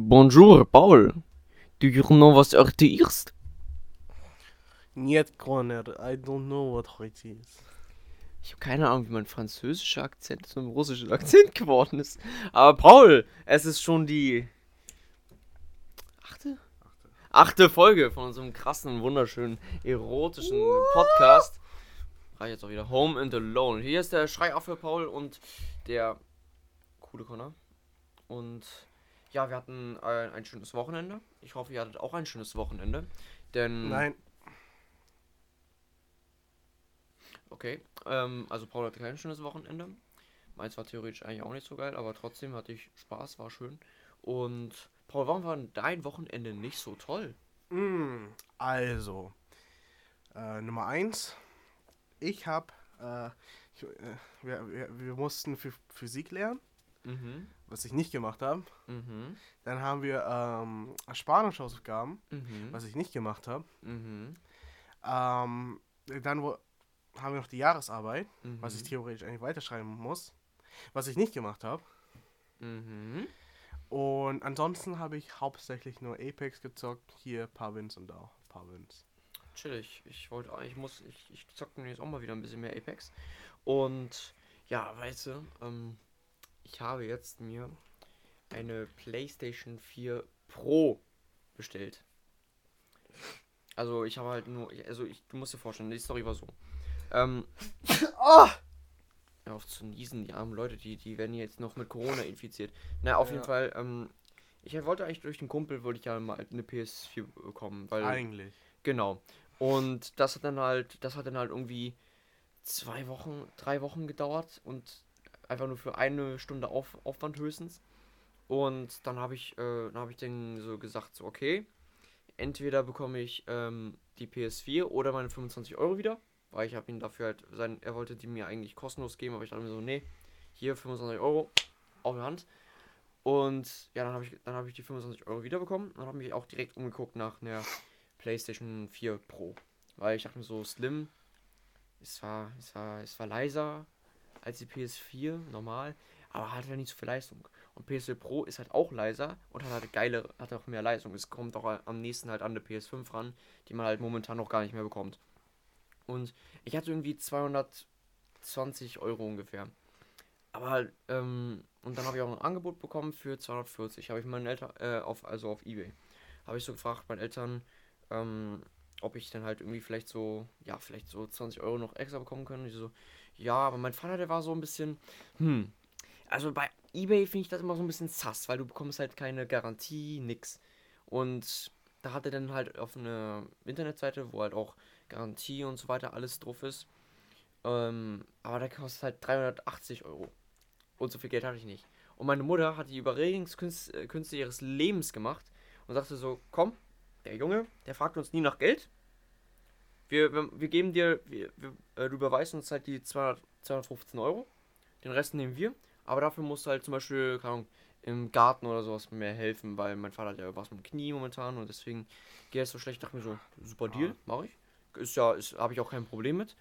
Bonjour, Paul. Do you know was heute ist? Niet Connor, I don't know what heute ist. Ich habe keine Ahnung, wie mein französischer Akzent zu einem russischen Akzent geworden ist. Aber Paul, es ist schon die achte? Achte Folge von unserem krassen, wunderschönen, erotischen Podcast. Reicht jetzt auch wieder Home and Alone. Hier ist der Schreiaffe Paul und der coole Connor. Und ja, wir hatten ein, ein schönes Wochenende. Ich hoffe, ihr hattet auch ein schönes Wochenende. Denn. Nein, Okay, ähm, also Paul hatte kein schönes Wochenende. Meins war theoretisch eigentlich auch nicht so geil, aber trotzdem hatte ich Spaß, war schön. Und Paul, warum war dein Wochenende nicht so toll? Mm, also, äh, Nummer eins. Ich hab, äh, äh, wir, wir, wir mussten für Physik lernen, Mhm, was ich nicht gemacht habe. mhm, Dann haben wir ähm, Spanisch-Hausaufgaben, mhm, was ich nicht gemacht habe. mhm, Ähm, dann wo, haben wir noch die Jahresarbeit, mhm, was ich theoretisch eigentlich weiterschreiben muss, was ich nicht gemacht habe. mhm. Und ansonsten habe ich hauptsächlich nur Apex gezockt, hier ein paar Wins und da auch ein paar Wins. Chillig. Ich wollte, ich muss, ich, ich zocke jetzt auch mal wieder ein bisschen mehr Apex. Und ja, weißt du, ähm, ich habe jetzt mir eine PlayStation 4 Pro bestellt. Also ich habe halt nur, also ich, du musst dir vorstellen, die Story war so. Ähm, Ah! Hör auf zu niesen, die armen Leute, die, die werden jetzt noch mit Corona infiziert. Na, auf jeden Ja. Fall, ähm, ich wollte eigentlich durch den Kumpel, wollte ich ja mal eine PS4 bekommen, weil... Eigentlich. Genau. Und das hat dann halt, das hat dann halt irgendwie zwei Wochen, drei Wochen gedauert und einfach nur für eine Stunde Auf, Aufwand höchstens. Und dann habe ich, äh, dann ich dann so gesagt, so okay, entweder bekomme ich ähm, die PS4 oder meine 25 Euro wieder, weil ich habe ihn dafür halt, sein, er wollte die mir eigentlich kostenlos geben, aber ich dachte mir so, nee, hier 25 Euro auf der Hand. Und ja, dann habe ich, habe ich die 25 Euro wiederbekommen und habe mich auch direkt umgeguckt nach einer PlayStation 4 Pro. Weil ich dachte mir so, Slim, es war, es war, es war leiser als die PS4, normal, aber hat halt nicht so viel Leistung. Und PS4 Pro ist halt auch leiser und hat halt geile, hat auch mehr Leistung. Es kommt auch am nächsten halt an eine PS5 ran, die man halt momentan noch gar nicht mehr bekommt. Und ich hatte irgendwie 220 Euro ungefähr. Aber halt, ähm, und dann habe ich auch ein Angebot bekommen für 240. Habe ich meinen Eltern, äh, auf, also auf Ebay. Habe ich so gefragt, meinen Eltern, ähm, ob ich dann halt irgendwie vielleicht so, ja, vielleicht so 20 Euro noch extra bekommen können. Ich so, ja, aber mein Vater, der war so ein bisschen, hm. Also bei Ebay finde ich das immer so ein bisschen sass, weil du bekommst halt keine Garantie, nix. Und da hat er dann halt auf eine Internetseite, wo halt auch Garantie und so weiter alles drauf ist. Ähm, aber der kostet halt 380 Euro. Und so viel Geld hatte ich nicht. Und meine Mutter hat die Überredungskünste äh, ihres Lebens gemacht und sagte so, komm, der Junge, der fragt uns nie nach Geld. Wir, wir, wir geben dir, wir, wir, äh, du überweist uns halt die 200, 215 Euro. Den Rest nehmen wir. Aber dafür musst du halt zum Beispiel, keine Ahnung, im Garten oder sowas mehr helfen, weil mein Vater hat ja was mit dem Knie momentan und deswegen geht es so schlecht. Ich dachte mir so, super Deal, mache ich. Ist ja, ist, habe ich auch kein Problem mit.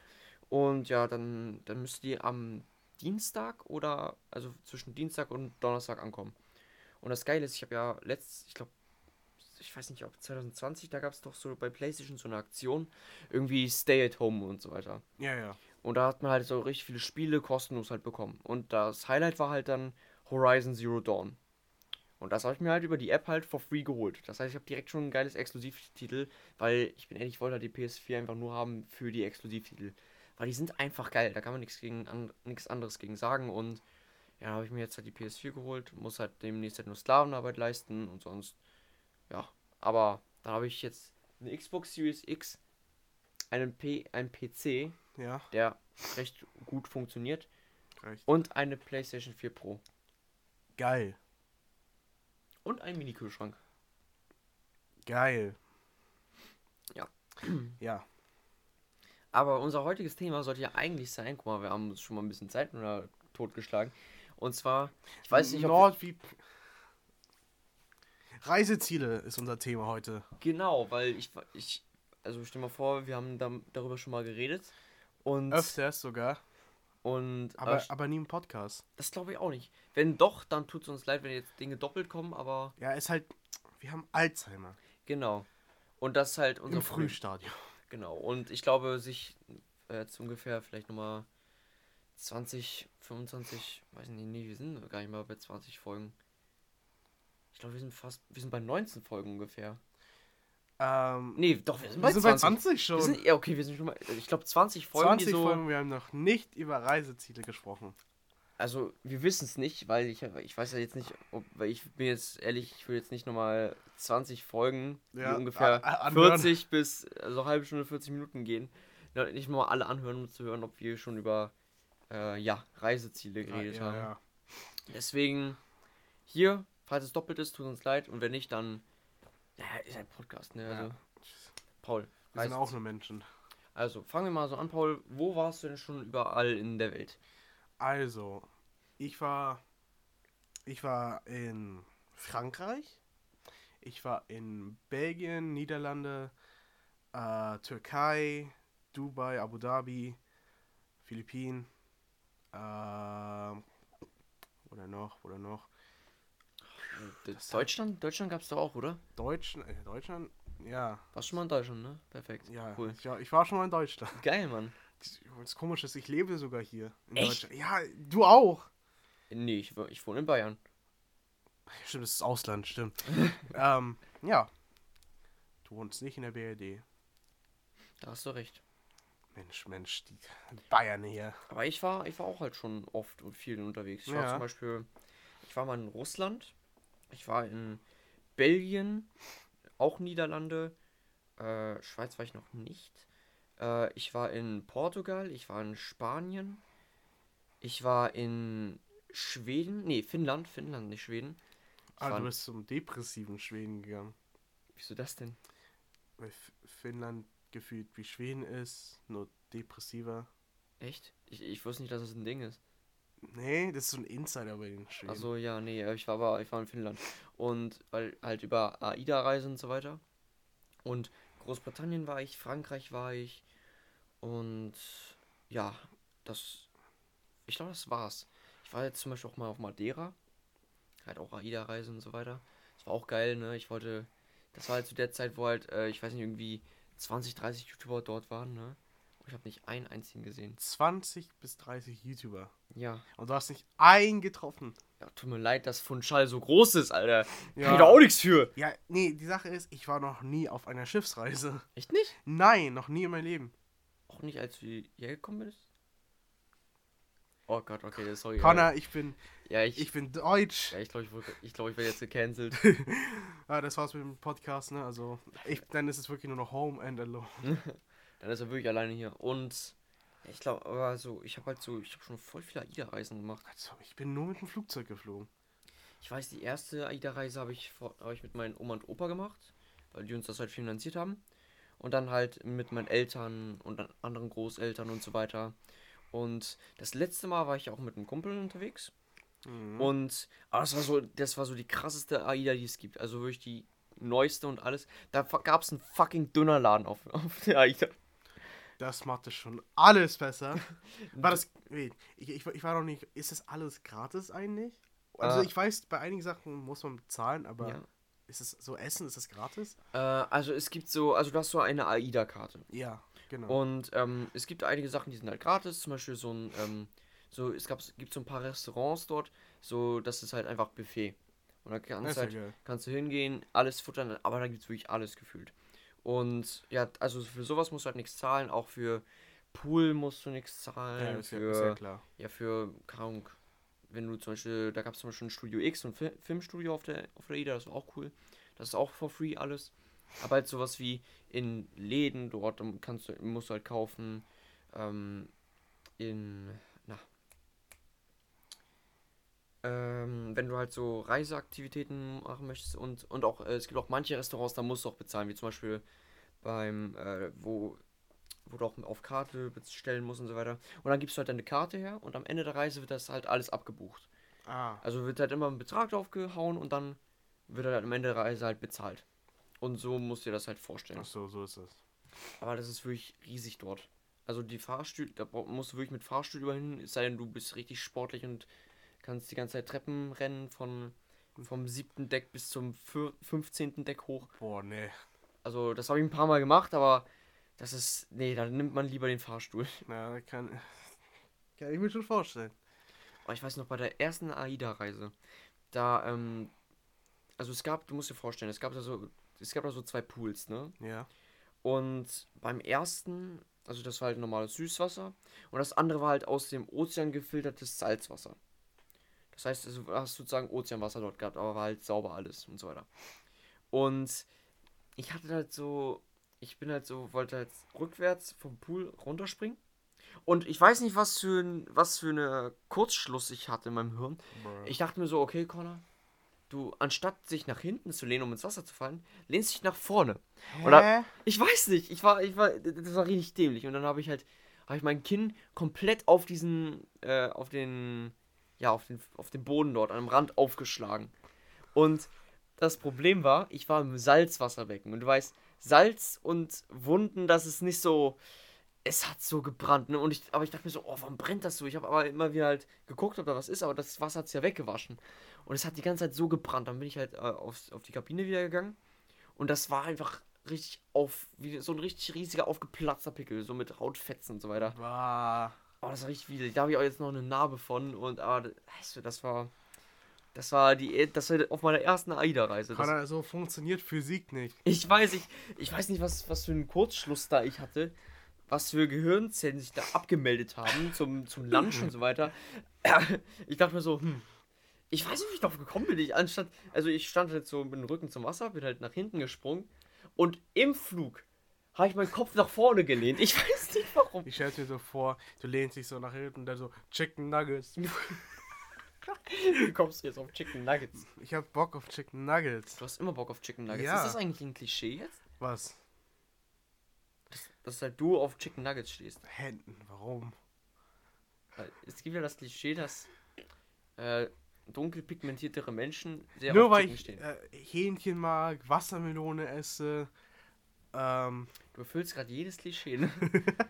Und ja, dann, dann müsst ihr am Dienstag oder, also zwischen Dienstag und Donnerstag ankommen. Und das Geile ist, ich habe ja letzt, ich glaube, ich weiß nicht, ob 2020, da gab es doch so bei PlayStation so eine Aktion, irgendwie Stay at Home und so weiter. Ja, ja. Und da hat man halt so richtig viele Spiele kostenlos halt bekommen. Und das Highlight war halt dann Horizon Zero Dawn. Und das habe ich mir halt über die App halt for free geholt. Das heißt, ich habe direkt schon ein geiles Exklusivtitel, weil ich bin ehrlich, ich wollte halt die PS4 einfach nur haben für die Exklusivtitel. Weil die sind einfach geil, da kann man nichts gegen an, nichts anderes gegen sagen. Und ja, habe ich mir jetzt halt die PS4 geholt, muss halt demnächst halt nur Sklavenarbeit leisten und sonst, ja. Aber dann habe ich jetzt eine Xbox Series X, einen, P, einen PC, Ja, der recht gut funktioniert. reicht. Und eine PlayStation 4 Pro. Geil. Und einen Mini-Kühlschrank. Geil. Ja. Ja. Aber unser heutiges Thema sollte ja eigentlich sein, guck mal, wir haben uns schon mal ein bisschen Zeit totgeschlagen. Und zwar, ich weiß nicht, ob. Nord wie. Reiseziele ist unser Thema heute. genau, weil ich, ich. Also stell mal vor, wir haben da, darüber schon mal geredet. Und, Öfters sogar. Und äh, Aber, aber nie im Podcast. das glaube ich auch nicht. Wenn doch, dann tut es uns leid, wenn jetzt Dinge doppelt kommen, aber Ja, ist halt. Wir haben Alzheimer. genau. Und das ist halt unser Im. Frühstadium. Genau. Und ich glaube, sich äh, jetzt ungefähr vielleicht nochmal 20, 25, weiß nicht, nee, wir sind gar nicht mal bei 20 Folgen. Ich glaube, wir sind fast, wir sind bei 19 Folgen ungefähr. Ähm, Nee, doch, wir sind wir bei sind 20. bei 20 schon. Sind, ja, okay, wir sind schon mal, ich glaube 20 Folgen, 20 die so, Folgen, wir haben noch nicht über Reiseziele gesprochen. also wir wissen es nicht, weil ich, ich weiß ja jetzt nicht, ob, weil ich bin jetzt ehrlich, ich will jetzt nicht nochmal 20 Folgen, Ja, ungefähr a- a- anhören. 40 bis, also halbe Stunde, 40 Minuten gehen, nicht mal alle anhören, um zu hören, ob wir schon über, äh, ja, Reiseziele geredet ja, haben. ja. Deswegen, hier, falls es doppelt ist, tut uns leid, und wenn nicht, dann, ja, ist ein Podcast, ne, also, Ja. Paul, Wir sind auch nur Menschen. also, fangen wir mal so an, Paul, wo warst du denn schon überall in der Welt? Also, ich war. Ich war in Frankreich. Ich war in Belgien, Niederlande, äh, Türkei, Dubai, Abu Dhabi, Philippinen. Ähm, oder noch, oder noch. D- Deutschland? Deutschland gab's doch auch, oder? Deutschland, äh, Deutschland? Ja, Warst schon mal in Deutschland, ne? Perfekt. ja. Cool. Ich, war, ich war schon mal in Deutschland. Geil, Mann. Das Komische ist, ich lebe sogar hier in Echt? Deutschland. Ja, du auch. Nee, ich, ich wohne in Bayern. Stimmt, das ist Ausland, stimmt. ähm, ja. Du wohnst nicht in der BRD. Da hast du recht. Mensch, Mensch, die Bayern hier. Aber ich war, ich war auch halt schon oft und viel unterwegs. Ich war Ja. zum Beispiel, ich war mal in Russland, ich war in Belgien, auch Niederlande, äh, Schweiz war ich noch nicht. Äh, ich war in Portugal, ich war in Spanien, ich war in Schweden, nee, Finnland, Finnland, nicht Schweden. Ich Ah, du bist zum depressiven Schweden gegangen. wieso das denn? Weil F Finnland gefühlt wie Schweden ist, nur depressiver. Echt? Ich, ich wusste nicht, dass das ein Ding ist. Nee, das ist so ein Insider bei den Schweden. Also ja, nee, äh, ich war aber ich war in Finnland und weil halt über AIDA-Reise und so weiter. Und Großbritannien war ich, Frankreich war ich und ja, das ich glaube, das war's. Ich war jetzt zum Beispiel auch mal auf Madeira, halt auch AIDA-Reise und so weiter. Das war auch geil, ne? Ich wollte, das war halt zu der Zeit, wo halt, äh, ich weiß nicht, irgendwie 20, 30 YouTuber dort waren, ne? Und ich habe nicht einen einzigen gesehen. 20 bis 30 YouTuber. Ja. Und du hast nicht einen getroffen. ja tut mir leid, dass Funchal so groß ist, Alter. Kann Ja. ich da auch nichts für. Ja, nee, die Sache ist, ich war noch nie auf einer Schiffsreise. Echt nicht? Nein, noch nie in meinem Leben. Auch nicht, als du hierher gekommen bist? Oh Gott, okay, sorry. Connor, ich bin, Ja, ich, ich bin deutsch. ja, ich glaube, ich, wurde- ich, glaub, ich werde jetzt gecancelt. Ah, das war's mit dem Podcast, ne? Also, ich, dann ist es wirklich nur noch Home and Alone. Dann ist er wirklich alleine hier. Und ja, ich glaube, aber so, ich habe halt so, ich habe schon voll viele AIDA-Reisen gemacht. Also, ich bin nur mit dem Flugzeug geflogen. Ich weiß, die erste AIDA-Reise habe ich, vor- hab ich mit meinen Oma und Opa gemacht, weil die uns das halt finanziert haben. Und dann halt mit meinen Eltern und anderen Großeltern und so weiter. Und das letzte Mal war ich auch mit einem Kumpel unterwegs. Mhm. Und aber das war so, das war so die krasseste AIDA, die es gibt. Also wirklich die neueste und alles. Da gab es einen fucking Dönerladen auf, auf der AIDA. Das macht es schon alles besser. War das. Wait, ich, ich, ich war noch nicht. Ist das alles gratis eigentlich? Also, Äh. ich weiß, bei einigen Sachen muss man bezahlen, aber Ja. ist es so Essen, ist das gratis? Äh, also es gibt so, also du hast so eine AIDA-Karte. Ja, genau. Und ähm, es gibt einige Sachen, die sind halt gratis. Zum Beispiel so ein, ähm, so, es gab, gibt so ein paar Restaurants dort, so, das ist halt einfach Buffet. Und da das kannst halt, geil. kannst du hingehen, alles futtern, aber da gibt es wirklich alles gefühlt. Und ja, also für sowas musst du halt nichts zahlen, auch für Pool musst du nichts zahlen, Ja, ist für, ist ja klar. ja, für, keine Ahnung, wenn du zum Beispiel, da gab es zum Beispiel ein Studio X, so ein Fi- Filmstudio auf der, auf der IDA, das war auch cool. Das ist auch for free alles. Aber halt sowas wie in Läden dort kannst du, musst du halt kaufen. Ähm, in. Ähm, wenn du halt so Reiseaktivitäten machen möchtest und, und auch, äh, es gibt auch manche Restaurants, da musst du auch bezahlen, wie zum Beispiel beim, äh, wo, wo du auch auf Karte bestellen musst und so weiter. Und dann gibst du halt deine Karte her und am Ende der Reise wird das halt alles abgebucht. Ah, Also wird halt immer ein Betrag draufgehauen und dann wird halt am Ende der Reise halt bezahlt. Und so musst du dir das halt vorstellen. ach so, so ist es. Aber das ist wirklich riesig dort. Also die Fahrstühle, da musst du wirklich mit Fahrstuhl überall hin, es sei denn, du bist richtig sportlich und kannst die ganze Zeit Treppen rennen von vom siebten Deck bis zum für- 15. Deck hoch. Boah, nee. Also das habe ich ein paar Mal gemacht, aber das ist. Nee, dann nimmt man lieber den Fahrstuhl. Na, kann, kann ich mir schon vorstellen. Aber ich weiß noch, bei der ersten AIDA-Reise, da, ähm, also es gab, du musst dir vorstellen, es gab da so, es gab da so zwei Pools, ne? Ja. Und beim ersten, also das war halt normales Süßwasser und das andere war halt aus dem Ozean gefiltertes Salzwasser. Das heißt, also, du hast sozusagen Ozeanwasser dort gehabt, aber war halt sauber alles und so weiter. Und ich hatte halt so, ich bin halt so, wollte halt rückwärts vom Pool runterspringen. Und ich weiß nicht, was für ein, was für eine Kurzschluss ich hatte in meinem Hirn. Ich dachte mir so, okay, Connor, du, anstatt sich nach hinten zu lehnen, um ins Wasser zu fallen, lehnst dich nach vorne. Oder- Ich weiß nicht, ich war, ich war, das war richtig dämlich. Und dann habe ich halt, habe ich mein Kinn komplett auf diesen, äh, auf den, ja, auf den, auf den Boden dort, am Rand aufgeschlagen. Und das Problem war, ich war im Salzwasserbecken. Und du weißt, Salz und Wunden, das ist nicht so, es hat so gebrannt, ne? Und ich, aber ich dachte mir so, oh, warum brennt das so? Ich habe aber immer wieder halt geguckt, ob da was ist, aber das Wasser hat es ja weggewaschen. Und es hat die ganze Zeit so gebrannt. Dann bin ich halt äh, auf, auf die Kabine wieder gegangen. Und das war einfach richtig auf, wie so ein richtig riesiger aufgeplatzter Pickel, so mit Hautfetzen und so weiter. War. Oh, das war richtig widerlich. Da habe ich auch jetzt noch eine Narbe von und aber weißt du, das war das war die das war auf meiner ersten AIDA-Reise. Connor, so funktioniert Physik nicht. Ich weiß ich, ich weiß nicht, was, was für einen Kurzschluss da ich hatte, was für Gehirnzellen sich da abgemeldet haben zum, zum Lunch und so weiter. Ich dachte mir so, hm, ich weiß nicht, wie ich darauf gekommen bin. Ich anstatt, also ich stand halt so mit dem Rücken zum Wasser, bin halt nach hinten gesprungen und im Flug habe ich meinen Kopf nach vorne gelehnt. Ich weiß nicht warum. Ich stelle mir so vor, du lehnst dich so nach hinten und dann so Chicken Nuggets. Wie kommst du jetzt auf Chicken Nuggets? Ich hab Bock auf Chicken Nuggets. Du hast immer Bock auf Chicken Nuggets. Ja. Ist das eigentlich ein Klischee jetzt? Was? Dass, dass halt du auf Chicken Nuggets stehst. Händen, warum? Weil es gibt ja das Klischee, dass äh, dunkel pigmentiertere Menschen sehr Nur auf weil Chicken ich stehen. äh, Hähnchen mag, Wassermelone esse. Ähm, Du erfüllst gerade jedes Klischee, ne?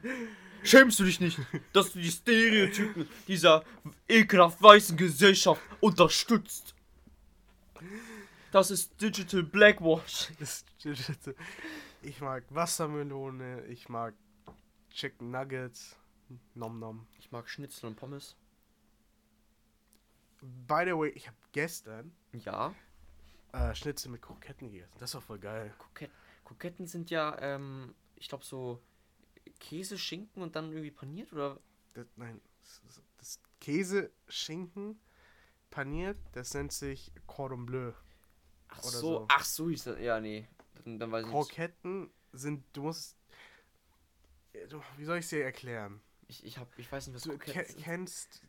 Schämst du dich nicht, dass du die Stereotypen dieser ekelhaft weißen Gesellschaft unterstützt? Das ist Digital Blackwash. ich mag Wassermelone, ich mag Chicken Nuggets. Nom nom. Ich mag Schnitzel und Pommes. By the way, ich habe gestern Ja. äh, Schnitzel mit Kroketten gegessen. Das war voll geil. Kroket Kroketten sind ja, ähm, ich glaube so Käse, Schinken und dann irgendwie paniert oder Das, nein, das, das- Käse, Schinken, paniert, das nennt sich Cordon Bleu. Ach so, so. ach so das. Ja, nee. Dann, dann weiß ich nicht. Kroketten sind, du musst, äh, wie soll ich es dir erklären? Ich, ich, hab, ich weiß nicht, was Du Kroketten ke sind. kennst,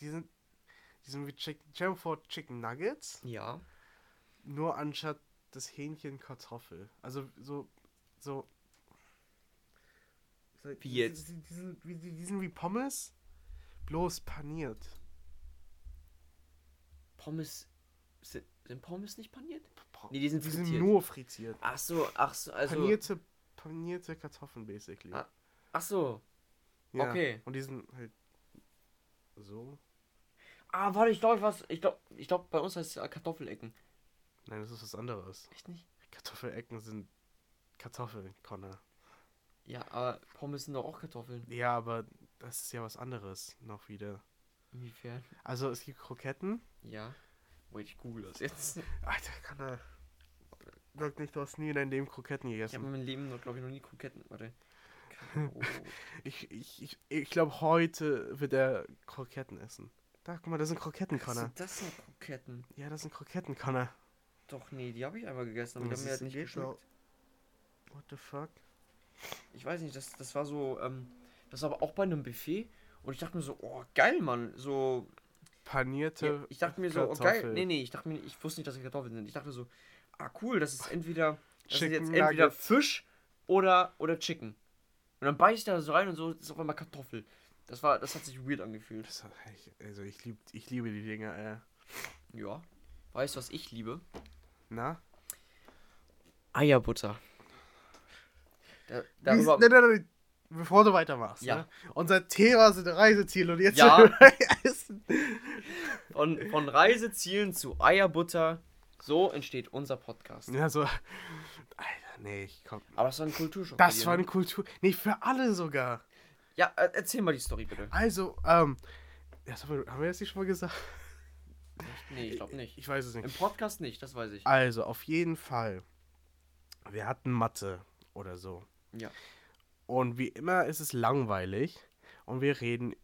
die sind, die sind wie Chicken, Chicken Nuggets, Ja. nur anstatt das Hähnchen Kartoffel. Also so, so. Wie die- jetzt? Die, die, sind, wie, Pommes, bloß paniert. Pommes. Sind, sind Pommes nicht paniert? Nee, die sind die sind nur frittiert. Ach so, ach so, also. panierte, panierte Kartoffeln, basically. Ah, Ach so. Ja, okay. Und die sind halt so. Ah, warte, ich glaube, was. Ich glaube, ich glaub, bei uns heißt es Kartoffelecken. Nein, das ist was anderes. Echt nicht? Kartoffelecken sind Kartoffeln, Connor. Ja, aber Pommes sind doch auch Kartoffeln. Ja, aber das ist ja was anderes noch wieder. Inwiefern? Also es gibt Kroketten. Ja. Wait, ich google das jetzt. Alter, Connor. Sag nicht, du hast nie in deinem Leben Kroketten Ich habe gegessen. in meinem Leben, glaube ich, noch nie Kroketten. Warte. Oh. Ich, ich, ich, ich glaube, heute wird er Kroketten essen. Da, guck mal, das sind Kroketten, Connor. sind das denn Kroketten? Ja, das sind Kroketten, Connor. Doch, nee, die habe ich einmal gegessen, aber die haben mir halt ist- nicht geht geschmeckt. What the fuck? Ich weiß nicht, das, das war so, ähm, das war aber auch bei einem Buffet und ich dachte mir so, oh, geil, Mann, so, Panierte. ja, ich dachte mir so, oh, geil, nee, nee, ich dachte mir, ich wusste nicht, dass es Kartoffeln sind. Ich dachte so, ah, cool, das ist entweder, das ist Chicken jetzt entweder Nuggets. Fisch oder, oder Chicken. Und dann beiß ich da so rein und so, das ist auf einmal Kartoffel. Das war, das hat sich weird angefühlt. Das hat, also ich, lieb, ich liebe die Dinger, äh. Ja. Weißt du, was ich liebe? Na? Eierbutter. Da, darüber, Nein, nein, nein. bevor du weitermachst, Ja. ne? unser Thema sind Reiseziele und jetzt Ja. Essen. Von, von Reisezielen zu Eierbutter. So entsteht unser Podcast. Ja, so. Alter, nee, ich komm. Aber das war ein Kulturschock. Das war ne? eine Kultur. Nee, für alle sogar. Ja, äh, erzähl mal die Story bitte. Also, ähm. Ja, das haben wir, haben wir das nicht schon mal gesagt? Nee, ich glaube nicht. Ich weiß es nicht. Im Podcast nicht, das weiß ich. Also, auf jeden Fall. Wir hatten Mathe oder so. Ja. Und wie immer ist es langweilig und wir reden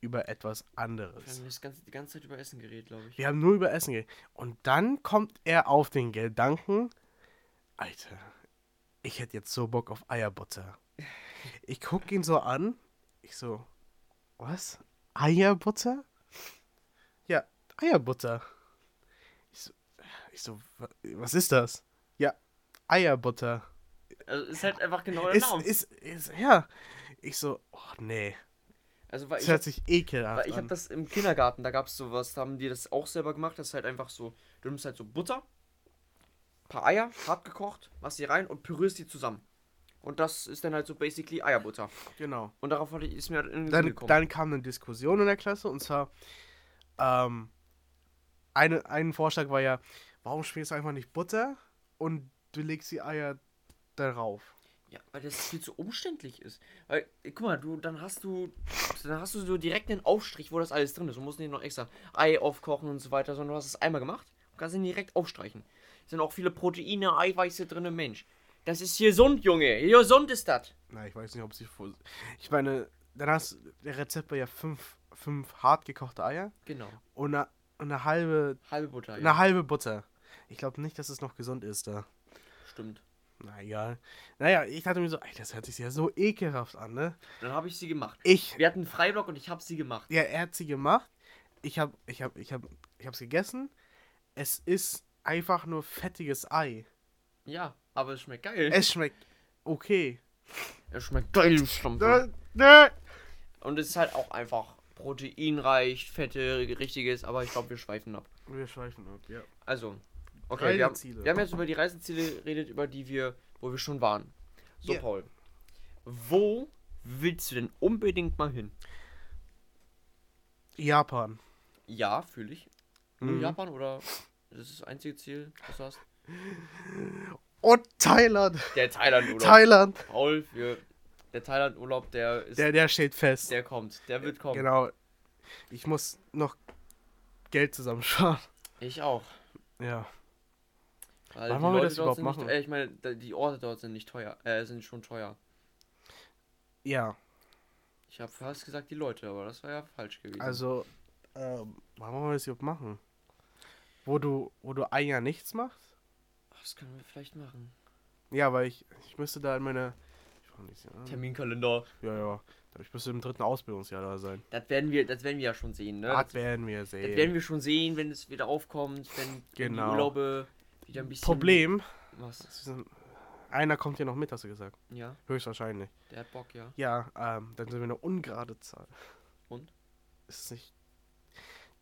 über etwas Wir anderes. haben das ganze, die ganze Zeit über Essen geredet, glaube ich. Wir haben nur über Essen geredet. Und dann kommt er auf den Gedanken, Alter, ich hätte jetzt so Bock auf Eierbutter. Ich guck ihn so an. Ich so, was? Eierbutter? Ja, Eierbutter. Ich so, ich so "Wa- was ist das? Ja, Eierbutter. Also ist halt einfach genau der Ist, Name. ist, ist, ja. Ich so, oh nee. Also weil Das ich, hört hab, sich ekelhaft weil ich an. habe das im Kindergarten, da gab es sowas, da haben die das auch selber gemacht. Das ist halt einfach so, du nimmst halt so Butter, paar Eier, hart gekocht, machst die rein und pürierst die zusammen. Und das ist dann halt so basically Eierbutter. genau. Und darauf hatte ich, ist mir halt in den Sinn dann, gekommen. dann kam eine Diskussion in der Klasse und zwar ähm, eine, ein Vorschlag war ja, warum schmierst du einfach nicht Butter und du legst die Eier darauf? Ja, weil das viel zu umständlich ist. Weil, guck mal, du, dann hast du, dann hast du so direkt den Aufstrich, wo das alles drin ist. Du musst nicht noch extra Ei aufkochen und so weiter, sondern du hast es einmal gemacht und kannst ihn direkt aufstreichen. Es sind auch viele Proteine, Eiweiße drin, Mensch. Das ist gesund, Junge. Gesund ist das. Na, ich weiß nicht, ob sie vor. Ich meine, dann hast der Rezept war ja fünf, fünf hart gekochte Eier Genau. und eine, und eine halbe, Halbe Butter, eine halbe Butter. Ich glaube nicht, dass es noch gesund ist da. Stimmt. Na egal. Naja, ich dachte mir so, ey, das hört sich ja so ekelhaft an, ne? Dann habe ich sie gemacht. Ich, Wir hatten einen Freiblock und ich habe sie gemacht. Ja, er hat sie gemacht. Ich hab, ich hab, ich hab, ich hab's gegessen. Es ist einfach nur fettiges Ei. Ja, aber es schmeckt geil. Es schmeckt okay. Es schmeckt geil, du Schlampe. Und es ist halt auch einfach proteinreich, fette, richtiges, aber ich glaube, wir schweifen ab. Wir schweifen ab, ja. Also, okay, wir haben, wir haben jetzt über die Reiseziele geredet, über die wir, wo wir schon waren. So, Ja. Paul. Wo willst du denn unbedingt mal hin? Japan. Ja, fühle ich. Nur Mhm. Japan oder das ist das einzige Ziel, was du hast? Und Thailand. Der Thailand-Urlaub. Thailand. Paul, für der Thailand-Urlaub, der ist, Der, der steht fest. der kommt, der wird kommen. Genau. Ich muss noch Geld zusammensparen. Ich auch. Ja. Weil Wann wollen wir das überhaupt sind nicht, machen? äh, ich meine, die Orte dort sind nicht teuer, äh, sind schon teuer. Ja. Ich habe fast gesagt die Leute, aber das war ja falsch gewesen. Also, ähm, wann wollen wir das überhaupt machen? Wo du, wo du ein Jahr nichts machst? Ach, das können wir vielleicht machen. Ja, weil ich, ich müsste da in meine. Terminkalender. Ja, ja. Ich müsste im dritten Ausbildungsjahr da sein. Das werden wir, das werden wir ja schon sehen, ne? Das Das, werden wir das sehen. werden wir schon sehen, wenn es wieder aufkommt, wenn, wenn die Genau. Urlaube wieder ein bisschen. Problem, Was? einer kommt hier noch mit, hast du gesagt. Ja, Höchstwahrscheinlich. der hat Bock, ja. Ja, ähm, dann sind wir eine ungerade Zahl. Und? Ist nicht.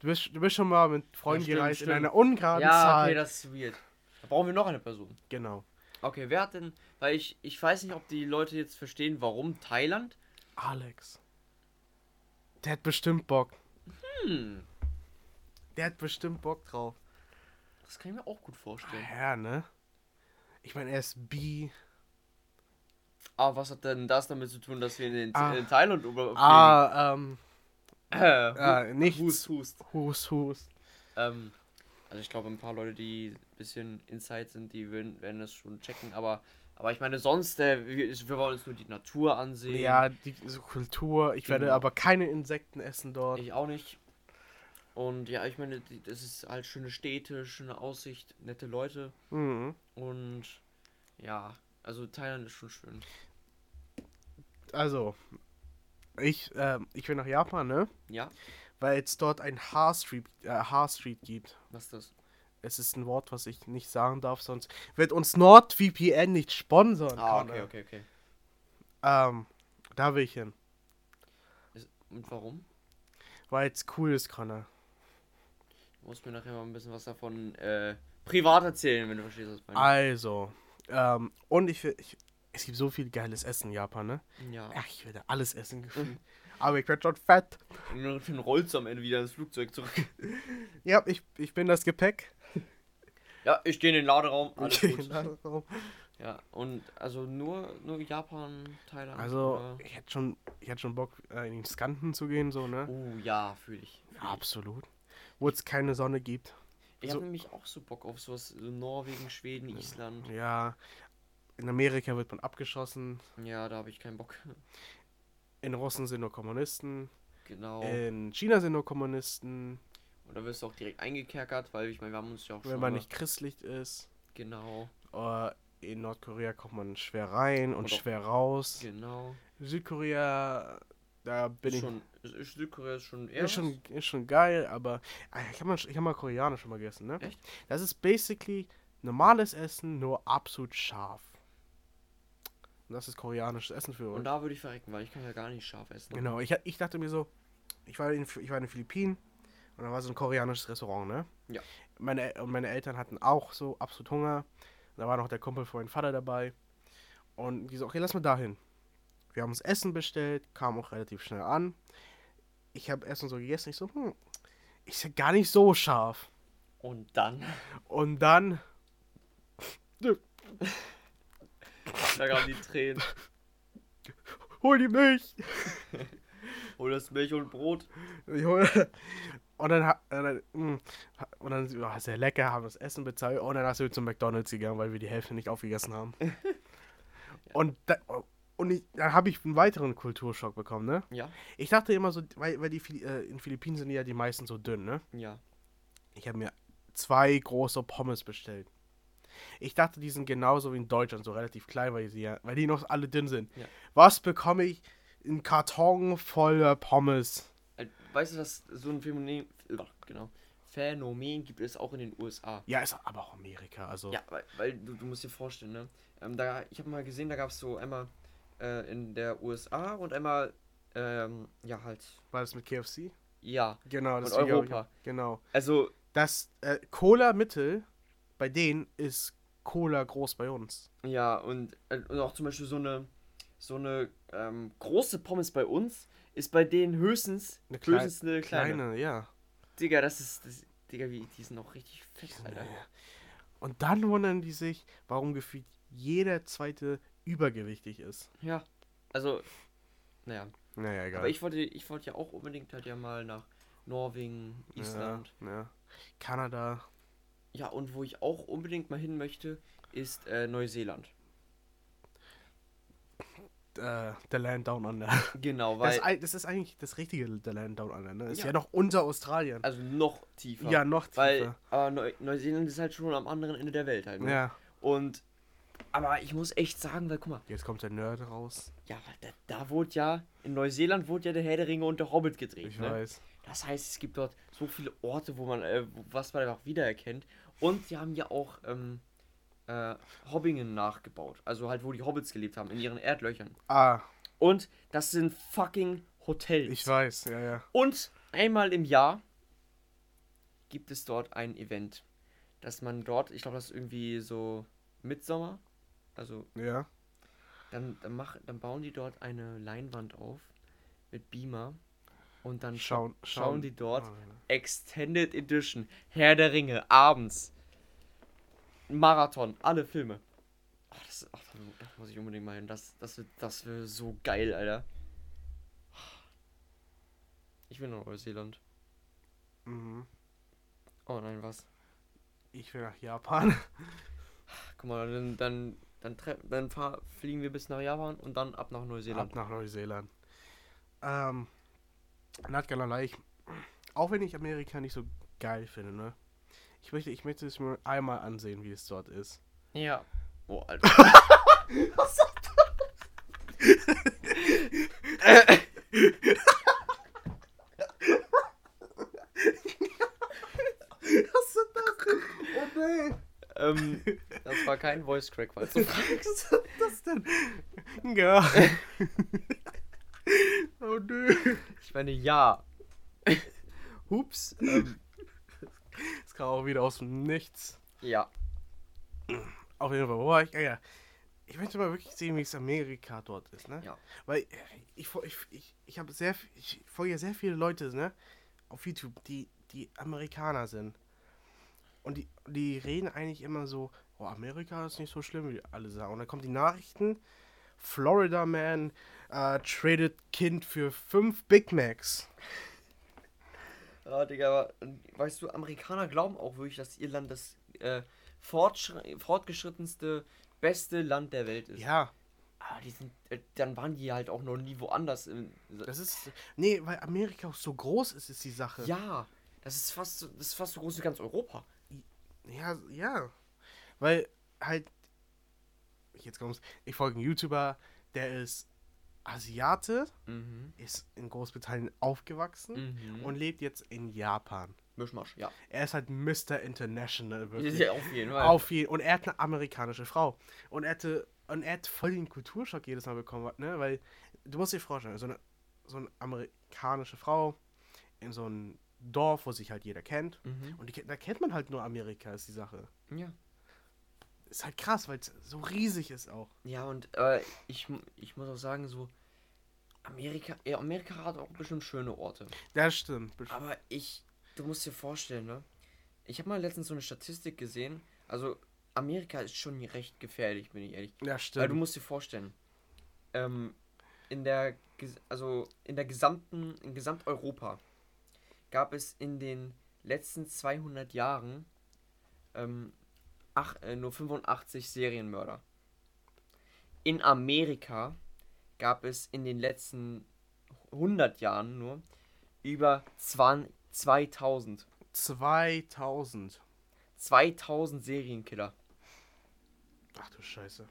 Du bist, du bist schon mal mit Freunden stimmt, gereist in einer ungeraden Ja, Zahl. okay, das ist weird. Da brauchen wir noch eine Person. genau. Okay, wer hat denn. Weil ich, ich weiß nicht, ob die Leute jetzt verstehen, warum Thailand. Alex. Der hat bestimmt Bock. Hm, Der hat bestimmt Bock drauf. Das kann ich mir auch gut vorstellen. Ja, ne? Ich meine, er ist bi. Aber was hat denn das damit zu tun, dass wir in, den, Ah. in Thailand über. Ah, ähm, äh, äh, nichts. Hust, hust. Hust, Hust. Ähm, also ich glaube, ein paar Leute, die ein bisschen Inside sind, die werden, werden das schon checken, aber, aber ich meine, sonst, äh, wir, wir wollen uns nur die Natur ansehen. Ja, die so Kultur. Ich werde Genau. aber keine Insekten essen dort. Ich auch nicht. Und ja, ich meine, das ist halt schöne Städte, schöne Aussicht, nette Leute. Mhm. Und ja, also Thailand ist schon schön. Also, ich, ähm, ich will nach Japan, ne? Ja, Weil es dort ein H-Street äh, H-Street gibt. was ist das? Es ist ein Wort, was ich nicht sagen darf, sonst wird uns NordVPN nicht sponsern. Ah, okay, okay, okay. Ähm, da will ich hin. Und warum? Weil es cool ist, Connor. Du musst mir nachher mal ein bisschen was davon äh, privat erzählen, wenn du verstehst, was ich meine. Also, ähm, und ich will, ich, Es gibt so viel geiles Essen in Japan, ne? Ja. Ach, ich werde alles essen gefühlt. Aber ich werde schon fett. Und dann rollst du am Ende wieder ins Flugzeug zurück. Ja, ich, ich bin das Gepäck. Ja, ich gehe in den Laderaum. Alles Okay, gut. Laderaum. Ja, und also nur, nur Japan, Thailand. Also, oder? ich hätte schon, ich hätte schon Bock, äh, in den Skanten zu gehen, so, ne? Oh ja, fühle ich. Fühl ich. Absolut. Wo es keine Sonne gibt. Ich so- habe nämlich auch so Bock auf sowas, so Norwegen, Schweden, Island. Ja. In Amerika wird man abgeschossen. Ja, da habe ich keinen Bock. In Russen sind nur Kommunisten. Genau. In China sind nur Kommunisten. Und da wirst du auch direkt eingekerkert, weil ich meine, wir haben uns ja auch Wenn schon man mal- nicht christlich ist. Genau, Äh, in Nordkorea kommt man schwer rein und Und schwer raus. genau. Südkorea, da bin Ist ich. schon, ist, Südkorea ist schon eher Ist schon, ist schon geil, aber ich habe mal, ich hab mal Koreanisch schon mal gegessen, ne? Echt? Das ist basically normales Essen, nur absolut scharf. Und das ist koreanisches Essen für Und uns. da würde ich verrecken, weil ich kann ja gar nicht scharf essen. Genau, ich, ich dachte mir so, ich war, in, ich war in den Philippinen und da war so ein koreanisches Restaurant, ne? Ja. Meine, und meine Eltern hatten auch so absolut Hunger. Da war noch der Kumpel von meinem Vater dabei. Und die so, okay, lass mal dahin. Wir haben uns Essen bestellt, kam auch relativ schnell an. Ich habe Essen so gegessen, ich so, hm, ist ja gar nicht so scharf. Und dann, Und dann, da kamen die Tränen. hol die Milch. Hol das Milch und Brot. Ich hol, und dann, und dann, ha- und dann oh, sehr lecker, haben das Essen bezahlt. Und dann sind wir zum McDonalds gegangen, weil wir die Hälfte nicht aufgegessen haben. Und, da, und ich, dann habe ich einen weiteren Kulturschock bekommen, ne? Ja, Ich dachte immer so, weil, weil die äh, in Philippinen sind ja die meisten so dünn, ne? ja. Ich habe mir zwei große Pommes bestellt. Ich dachte, die sind genauso wie in Deutschland, so relativ klein, weil, sie ja, weil die noch alle dünn sind. Ja. Was bekomme ich? Ein Karton voller Pommes. Äh, Weißt du, dass so ein Phänomen, äh, genau, Phänomen gibt es auch in den USA. Ja, ist aber auch Amerika, also. Ja, weil, weil du, du musst dir vorstellen, ne? Ähm, da, ich habe mal gesehen, da gab es so einmal äh, in der USA und einmal, ähm, ja, halt, War das mit KFC? ja. Genau, das ist Europa. Genau. Also, Das äh, Cola Mittel bei denen ist Cola groß bei uns. ja, und, äh, und auch zum Beispiel so eine, so eine ähm, große Pommes bei uns ist bei denen höchstens, Eine klei- höchstens eine kleine. Kleine, ja. Digga, das ist, das, Digga, wie, die sind auch richtig fett, Alter. Und dann wundern die sich, warum gefühlt jeder zweite übergewichtig ist. Ja, also, naja. Naja, egal. Aber ich wollte, ich wollte ja auch unbedingt halt ja mal nach Norwegen, Island. Ja, ja. Kanada. Ja, und wo ich auch unbedingt mal hin möchte, ist äh, Neuseeland. Äh, The Land Down Under. Genau, Das, weil. ist, ei- das ist eigentlich das richtige The Land Down Under, ne? Ist ja, Ja. noch unter Australien. also noch tiefer. ja, noch tiefer. Weil, aber Neu Neuseeland ist halt schon am anderen Ende der Welt halt. Ne? ja. Und. Aber ich muss echt sagen, weil guck mal, Jetzt kommt der Nerd raus. ja, da, da wurde ja, in Neuseeland wurde ja der Herr der Ringe und der Hobbit gedreht. Ich ne? weiß. Das heißt, es gibt dort so viele Orte, wo man, äh, was man einfach wiedererkennt. Und sie haben ja auch ähm, äh, Hobbingen nachgebaut. Also halt, wo die Hobbits gelebt haben, in ihren Erdlöchern. Ah, Und das sind fucking Hotels. ich weiß, ja, ja. Und einmal im Jahr gibt es dort ein Event, dass man dort, ich glaube, das ist irgendwie so Mitsommer, also Ja. dann, dann, mach, dann bauen die dort eine Leinwand auf mit Beamer und dann Schauen, schauen, schauen die dort Oh, Extended Edition, Herr der Ringe, abends, Marathon, alle Filme. Ach, das, ach, da mu- da muss ich unbedingt mal hin. Das, das, wird, das wird so geil, Alter. Ich will nach Neuseeland. Mhm. Oh nein, was? Ich will nach Japan. Guck mal, dann, dann, dann, dann fahr, fliegen wir bis nach Japan und dann ab nach Neuseeland. Ab nach Neuseeland. Ähm, not gonna lie, ich, auch wenn ich Amerika nicht so geil finde, ne? Ich möchte, ich möchte es mir einmal ansehen, wie es dort ist. Ja. Oh, Alter. Was ist das denn? Oh nee. ähm, das war kein Voice Crack, falls du fragst. Was ist das denn? Ja. oh nö. Ich meine, ja. Hups. Ähm, Das kam auch wieder aus dem Nichts. ja. Auf jeden Fall, wo war ich? Ah, ja. ich möchte mal wirklich sehen, wie es Amerika dort ist, ne? Ja. Weil ich, ich, ich, ich habe sehr, ich folge ja sehr viele Leute, ne? Auf YouTube, die, die Amerikaner sind. Und die, die reden eigentlich immer so, oh, Amerika ist nicht so schlimm, wie alle sagen. Und dann kommen die Nachrichten, Florida Man äh, tradet Kind für fünf Big Macs. Ja, Digga, aber weißt du, Amerikaner glauben auch wirklich, dass ihr Land das äh, fortgeschrittenste, beste Land der Welt ist. Ja, Aber die sind, äh, dann waren die halt auch noch nie woanders. Im, das ist, nee, weil Amerika auch so groß ist, ist die Sache. ja, das ist fast, so- das ist fast so groß wie ganz Europa. Ja, ja. Weil halt, jetzt kommt's, ich folge einen YouTuber, der ist Asiate, Mhm. ist in Großbritannien aufgewachsen Mhm. und lebt jetzt in Japan. Mischmasch, ja. Er ist halt Mr. International, wirklich. ja. Auf jeden Fall. Auf jeden Und er hat eine amerikanische Frau. Und er hatte, und er hat voll den Kulturschock jedes Mal bekommen, ne? Weil, du musst dir vorstellen, so eine, so eine amerikanische Frau in so einem Dorf, wo sich halt jeder kennt. Mhm. Und die, da kennt man halt nur Amerika, ist die Sache. Ja. Ist halt krass, weil es so riesig ist auch. Ja, und äh, ich, ich muss auch sagen, so, Amerika, ja, Amerika hat auch bestimmt schöne Orte. Das stimmt. best- Aber ich, du musst dir vorstellen, ne? Ich habe mal letztens so eine Statistik gesehen. Also, Amerika ist schon recht gefährlich, bin ich ehrlich. Ja, Weil du stimmt. musst dir vorstellen, ähm, in der, also in der gesamten, in Gesamteuropa gab es in den letzten 200 Jahren ähm, ach, äh, nur 85 Serienmörder. In Amerika gab es in den letzten 100 Jahren nur über 20, 2000. 2000. 2000 Serienkiller. Ach du Scheiße.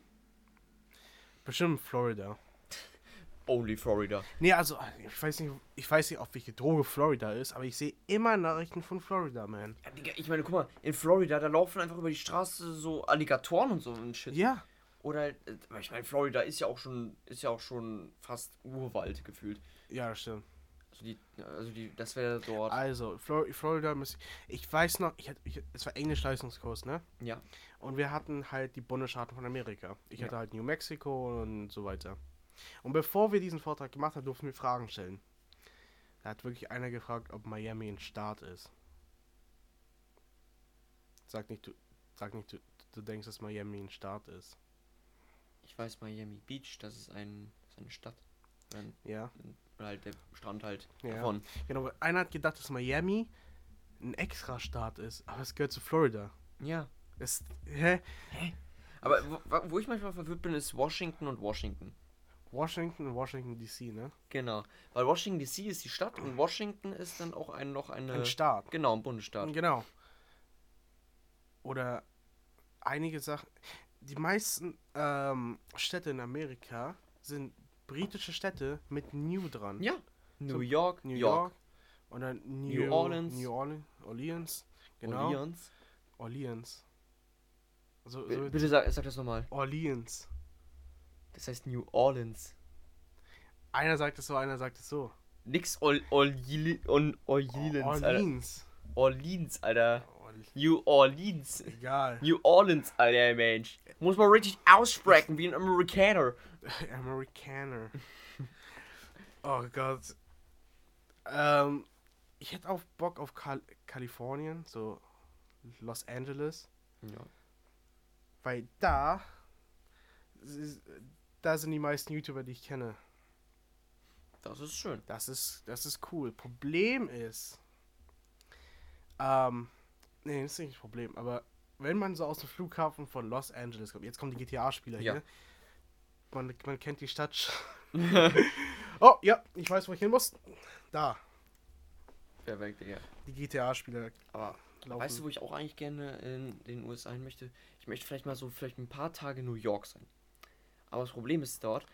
Bestimmt Florida. Only Florida. Nee, also, ich weiß nicht, ich weiß nicht, auf welche Droge Florida ist, aber ich sehe immer Nachrichten von Florida, man. Ja, Digga, ich meine, guck mal, in Florida, da laufen einfach über die Straße so Alligatoren und so ein Shit. Ja. Oder, äh, ich meine, Florida ist ja auch schon, ist ja auch schon fast Urwald gefühlt. Ja, das stimmt. Also die, also die, das wäre dort. Also, Flor Florida muss. Ich weiß noch, ich hatte, ich, es war Englisch-Leistungskurs, ne? Ja. Und wir hatten halt die Bundesstaaten von Amerika. Ich Ja. hatte halt New Mexico und so weiter. Und bevor wir diesen Vortrag gemacht haben, durften wir Fragen stellen. Da hat wirklich einer gefragt, ob Miami ein Staat ist. Sag nicht, du, sag nicht, du, du denkst, dass Miami ein Staat ist. Ich weiß Miami Beach, das ist ein, das ist eine Stadt. Ein, Ja, oder halt der Strand halt Ja. davon. genau. Einer hat gedacht, dass Miami ein Extra-Staat ist, aber es gehört zu Florida. Ja. Es, hä? Aber wo, wo- wo ich manchmal verwirrt bin, ist Washington und Washington. Washington und Washington DC, ne? Genau. Weil Washington DC ist die Stadt und Washington ist dann auch ein, noch eine. Ein Staat. Genau, ein Bundesstaat. Genau. Oder einige Sachen. Die meisten ähm, Städte in Amerika sind britische Städte mit New dran. Ja. New So, York, New York, York. Oder New, New Orleans. New Orleans. Orleans. Genau. Orleans. Orleans. So, so bitte sag, sag das nochmal. Orleans. Das heißt New Orleans. Einer sagt es so, einer sagt es so. Nix Orleans, Alter. Orleans. Orleans, Alter. New Orleans. Egal. New Orleans, Alter, Mensch. Muss man richtig aussprechen, wie ein Amerikaner. Amerikaner. oh Gott. Ähm, ich hätte auch Bock auf Kal Kalifornien, so Los Angeles, Ja. weil da, da sind die meisten YouTuber, die ich kenne. Das ist schön. Das ist, das ist cool. Problem ist, ähm, nee, das ist nicht das Problem, aber wenn man so aus dem Flughafen von Los Angeles kommt, jetzt kommen die GTA-Spieler Ja. hier, man, man kennt die Stadt. oh, ja, ich weiß, wo ich hin muss. Da, Perfekt, Digga. die GTA-Spieler Aber laufen. weißt du, wo ich auch eigentlich gerne in den USA hin möchte? Ich möchte vielleicht mal so vielleicht ein paar Tage in New York sein. Aber das Problem ist dort,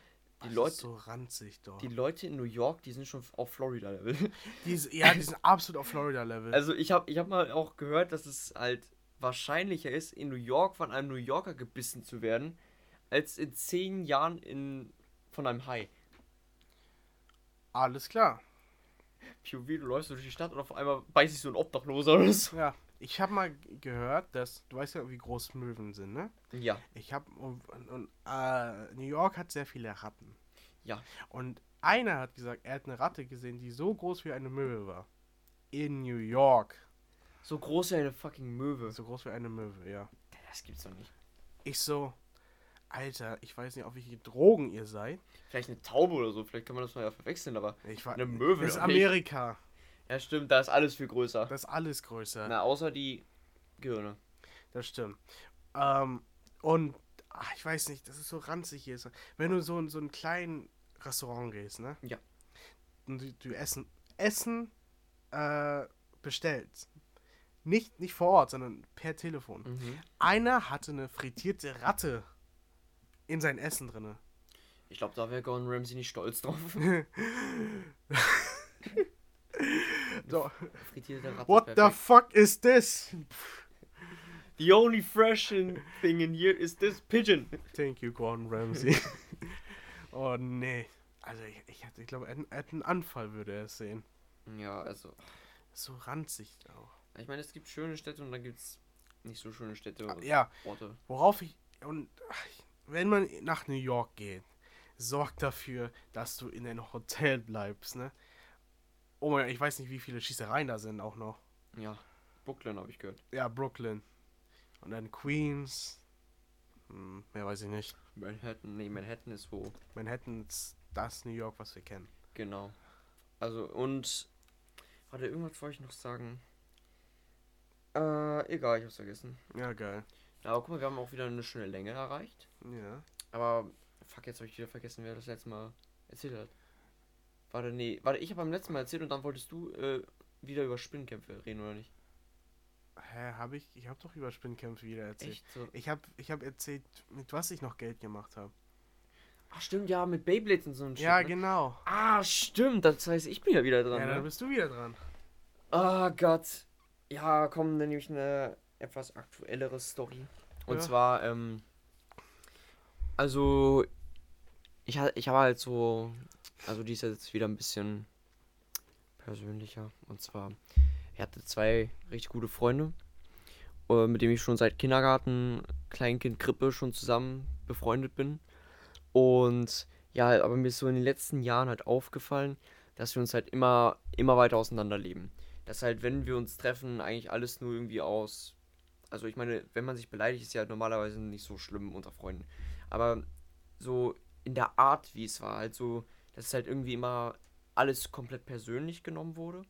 die Das Leute, ist so ranzig dort. die Leute in New York, die sind schon auf Florida-Level. Ja, die sind absolut auf Florida-Level. Also ich habe ich hab mal auch gehört, dass es halt wahrscheinlicher ist, in New York von einem New Yorker gebissen zu werden, als in zehn Jahren in, von einem Hai. Alles klar. POV, du läufst durch die Stadt und auf einmal beißt sich so ein Obdachloser oder so. Ja, Ich habe mal gehört, dass, du weißt ja, wie groß Möwen sind, ne? Ja. Ich habe, und, und äh, New York hat sehr viele Ratten. Ja. Und einer hat gesagt, er hat eine Ratte gesehen, die so groß wie eine Möwe war. In New York. So groß wie eine fucking Möwe. So groß wie eine Möwe, ja. Das gibt's doch nicht. Ich so, Alter, ich weiß nicht, auf welche Drogen ihr seid. Vielleicht eine Taube oder so, vielleicht kann man das mal ja verwechseln, aber. Ich war, Eine Möwe Das ist. Amerika. Ja, stimmt, da ist alles viel größer. Das ist alles größer. Na, außer die Gehirne. Das stimmt. Ähm, und ach, ich weiß nicht, das ist so ranzig hier. Wenn du so in so einen kleinen Restaurant gehst, ne? Ja. Und du, du Essen, Essen äh, bestellst. Nicht, nicht vor Ort, sondern per Telefon. Mhm. Einer hatte eine frittierte Ratte in sein Essen drinne. Ich glaube, da wäre Gordon Ramsay nicht stolz drauf. So, Frittierte Ratte. what the fuck is this? The only fresh in- thing in here is this pigeon. Thank you, Gordon Ramsay. oh nee. Also ich, ich, ich glaube, hätte einen Anfall, würde er es sehen. Ja, also. So ranzig auch. Ich meine, es gibt schöne Städte und dann gibt es nicht so schöne Städte und Ja, Orte. worauf ich. Und ach, wenn man nach New York geht, sorgt dafür, dass du in ein Hotel bleibst, ne? Oh mein, ich weiß nicht, wie viele Schießereien da sind auch noch. Ja, Brooklyn habe ich gehört. Ja, Brooklyn. Und dann Queens. Hm, mehr weiß ich nicht. Manhattan, nee, Manhattan ist wo. Manhattan ist das New York, was wir kennen. Genau. Also, und. Warte, irgendwas wollte ich noch sagen. Äh, egal, ich hab's vergessen. Ja, geil. Ja, aber guck mal, wir haben auch wieder eine schöne Länge erreicht. Ja. Aber, fuck, jetzt habe ich wieder vergessen, wer das letzte Mal erzählt hat. Warte, nee, warte, ich habe beim letzten Mal erzählt und dann wolltest du äh, wieder über Spinnkämpfe reden, oder nicht? Hä, hab ich? Ich hab doch über Spinnkämpfe wieder erzählt. Echt so? Ich hab, ich hab erzählt, mit was ich noch Geld gemacht habe. Ach, stimmt, ja, mit Beyblades und so ein Ja, Shit, ne? genau. Ah, stimmt, das heißt, ich bin ja wieder dran, Ja, dann ne? bist du wieder dran. Ah Gott. Ja, komm, dann nehme ich eine etwas aktuellere Story. Und Ja. zwar, ähm, also, ich, ich habe halt so, also die ist jetzt wieder ein bisschen persönlicher. Und zwar, ich hatte zwei richtig gute Freunde, äh, mit denen ich schon seit Kindergarten, Kleinkind, Krippe schon zusammen befreundet bin. Und ja, aber mir ist so in den letzten Jahren halt aufgefallen, dass wir uns halt immer, immer weiter auseinanderleben. Dass halt, wenn wir uns treffen, eigentlich alles nur irgendwie aus. Also ich meine, wenn man sich beleidigt, ist ja normalerweise nicht so schlimm unter Freunden. Aber so in der Art, wie es war, halt so, dass es halt irgendwie immer alles komplett persönlich genommen wurde.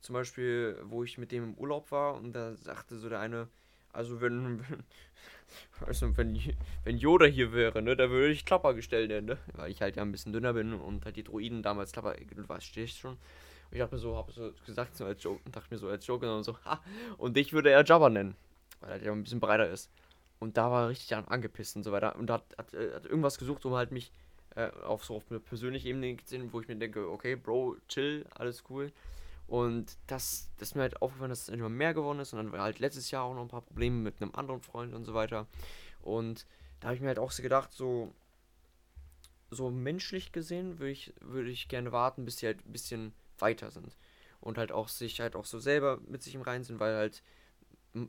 Zum Beispiel, wo ich mit dem im Urlaub war und da sagte so der eine, also wenn, wenn du, wenn, wenn Yoda hier wäre, ne, da würde ich Klapper gestellt nennen, ne? Weil ich halt ja ein bisschen dünner bin und halt die Droiden damals Klapper, du weißt, stehst schon. Und ich dachte mir so, hab so gesagt, so als Joke, und dachte mir so als Joke und so, ha, und dich würde er Jabba nennen, weil er ja ein bisschen breiter ist. Und da war er richtig an, angepisst und so weiter. Und hat, hat, äh, hat irgendwas gesucht, um halt mich äh, auf so auf eine persönliche Ebene zu sehen, wo ich mir denke, okay, Bro, chill, alles cool. Und das, das ist mir halt aufgefallen, dass es immer mehr geworden ist. Und dann war halt letztes Jahr auch noch ein paar Probleme mit einem anderen Freund und so weiter. Und da habe ich mir halt auch so gedacht, so, so menschlich gesehen würde ich, würde ich gerne warten, bis die halt ein bisschen weiter sind. Und halt auch sich halt auch so selber mit sich im Reinen sind, weil halt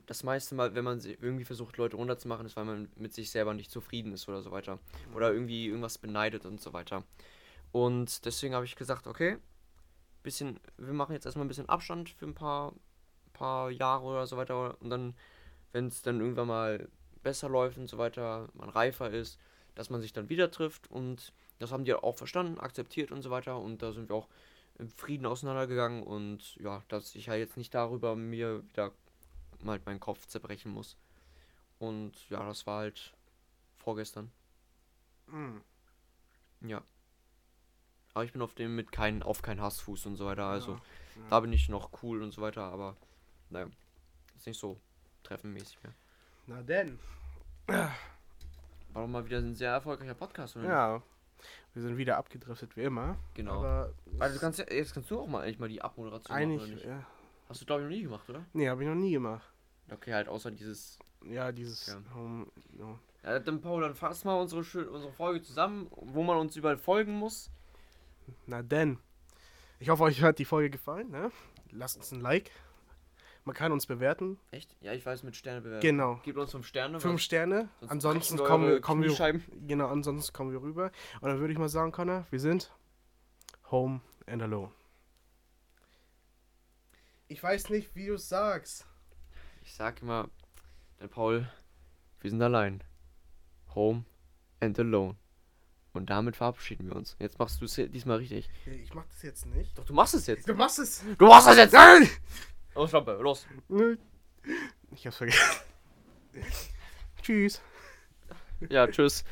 das meiste Mal, wenn man sie- irgendwie versucht, Leute runterzumachen, ist, weil man mit sich selber nicht zufrieden ist oder so weiter. Oder irgendwie irgendwas beneidet und so weiter. Und deswegen habe ich gesagt, okay, bisschen, wir machen jetzt erstmal ein bisschen Abstand für ein paar, paar Jahre oder so weiter. Und dann, wenn es dann irgendwann mal besser läuft und so weiter, man reifer ist, dass man sich dann wieder trifft. Und das haben die auch verstanden, akzeptiert und so weiter. Und da sind wir auch im Frieden auseinandergegangen. Und ja, dass ich halt jetzt nicht darüber mir wieder mal meinen Kopf zerbrechen muss. Und ja, das war halt vorgestern. Hm. Ja. Aber ich bin auf dem mit keinen, auf keinen Hassfuß und so weiter. Also, Ja, da bin ich noch cool und so weiter, aber naja, ist nicht so treffenmäßig mehr. Na denn. War doch mal wieder ein sehr erfolgreicher Podcast, oder? Ja. Wir sind wieder abgedriftet wie immer. Genau. Aber Also kannst ja, jetzt kannst du auch mal eigentlich mal die Abmoderation machen, oder eigentlich. nicht? Ja. Hast du glaube ich noch nie gemacht, oder? Nee, habe ich noch nie gemacht. Okay, halt außer dieses. Ja, dieses. Ja. Home, no. Ja, dann Paul, dann fass mal unsere, unsere Folge zusammen, wo man uns überall folgen muss. Na denn. Ich hoffe, euch hat die Folge gefallen. Ne? Lasst uns ein Like Man kann uns bewerten. Echt? Ja, ich weiß mit Sterne bewerten. Genau. Gebt uns fünf Sterne. Fünf Sterne. sonst Ansonsten kommen kommen wir. Genau, ansonsten kommen wir rüber. Und dann würde ich mal sagen, Connor, wir sind home and alone. Ich weiß nicht, wie du es sagst. Ich sag immer, der Paul, wir sind allein. Home and alone. Und damit verabschieden wir uns. Jetzt machst du es diesmal richtig. Ich mach das jetzt nicht. Doch, du machst es jetzt. Du machst es. Du machst es jetzt! Nein! Los, Schlampe, los. Ich hab's vergessen. Tschüss. Ja, tschüss.